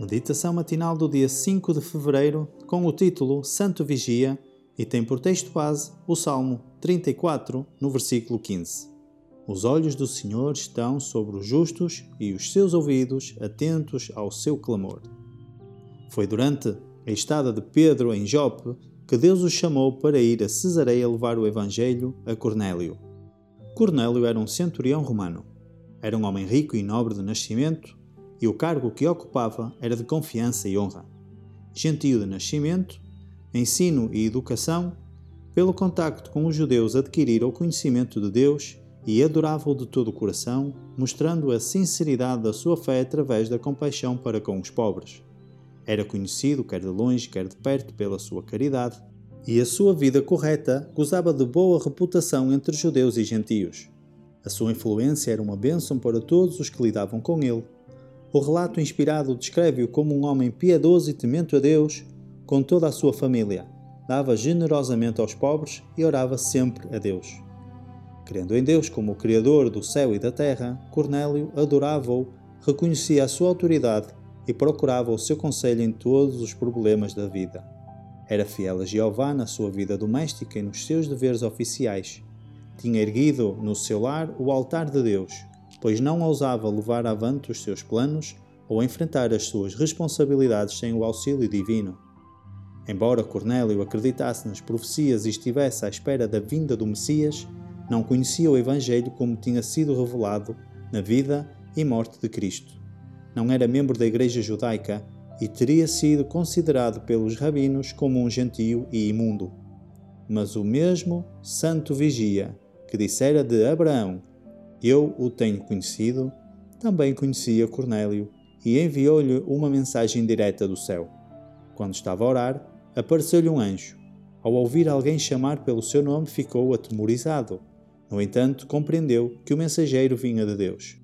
Meditação matinal do dia 5 de fevereiro, com o título Santo Vigia, e tem por texto base o Salmo 34, no versículo 15. Os olhos do Senhor estão sobre os justos e os seus ouvidos atentos ao seu clamor. Foi durante a estada de Pedro em Jope que Deus o chamou para ir a Cesareia levar o Evangelho a Cornélio. Cornélio era um centurião romano. Era um homem rico e nobre de nascimento e o cargo que ocupava era de confiança e honra. Gentio de nascimento, ensino e educação, pelo contacto com os judeus adquirira o conhecimento de Deus e adorava-o de todo o coração, mostrando a sinceridade da sua fé através da compaixão para com os pobres. Era conhecido, quer de longe, quer de perto, pela sua caridade, e a sua vida correta gozava de boa reputação entre judeus e gentios. A sua influência era uma bênção para todos os que lidavam com ele o relato inspirado descreve-o como um homem piedoso e temente a Deus com toda a sua família. Dava generosamente aos pobres e orava sempre a Deus. Crendo em Deus como o Criador do céu e da terra, Cornélio adorava-o, reconhecia a sua autoridade e procurava o seu conselho em todos os problemas da vida. Era fiel a Jeová na sua vida doméstica e nos seus deveres oficiais. Tinha erguido no seu lar o altar de Deus pois não ousava levar avante os seus planos ou enfrentar as suas responsabilidades sem o auxílio divino. Embora Cornélio acreditasse nas profecias e estivesse à espera da vinda do Messias, não conhecia o Evangelho como tinha sido revelado na vida e morte de Cristo. Não era membro da Igreja Judaica e teria sido considerado pelos rabinos como um gentio e imundo. Mas o mesmo santo vigia, que dissera de Abraão eu o tenho conhecido, também conhecia Cornélio e enviou-lhe uma mensagem direta do céu. Quando estava a orar, apareceu-lhe um anjo. Ao ouvir alguém chamar pelo seu nome, ficou atemorizado. No entanto, compreendeu que o mensageiro vinha de Deus.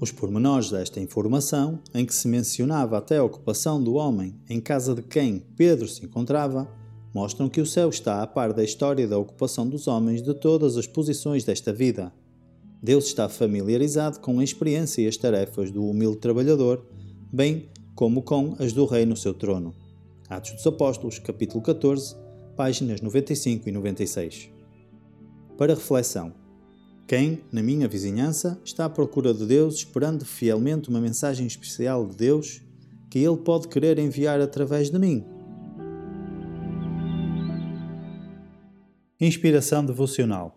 Os pormenores desta informação, em que se mencionava até a ocupação do homem em casa de quem Pedro se encontrava, mostram que o céu está a par da história da ocupação dos homens de todas as posições desta vida. Deus está familiarizado com a experiência e as tarefas do humilde trabalhador, bem como com as do rei no seu trono. Atos dos Apóstolos, capítulo 14, páginas 95 e 96. Para reflexão. Quem, na minha vizinhança, está à procura de Deus esperando fielmente uma mensagem especial de Deus que Ele pode querer enviar através de mim? Inspiração devocional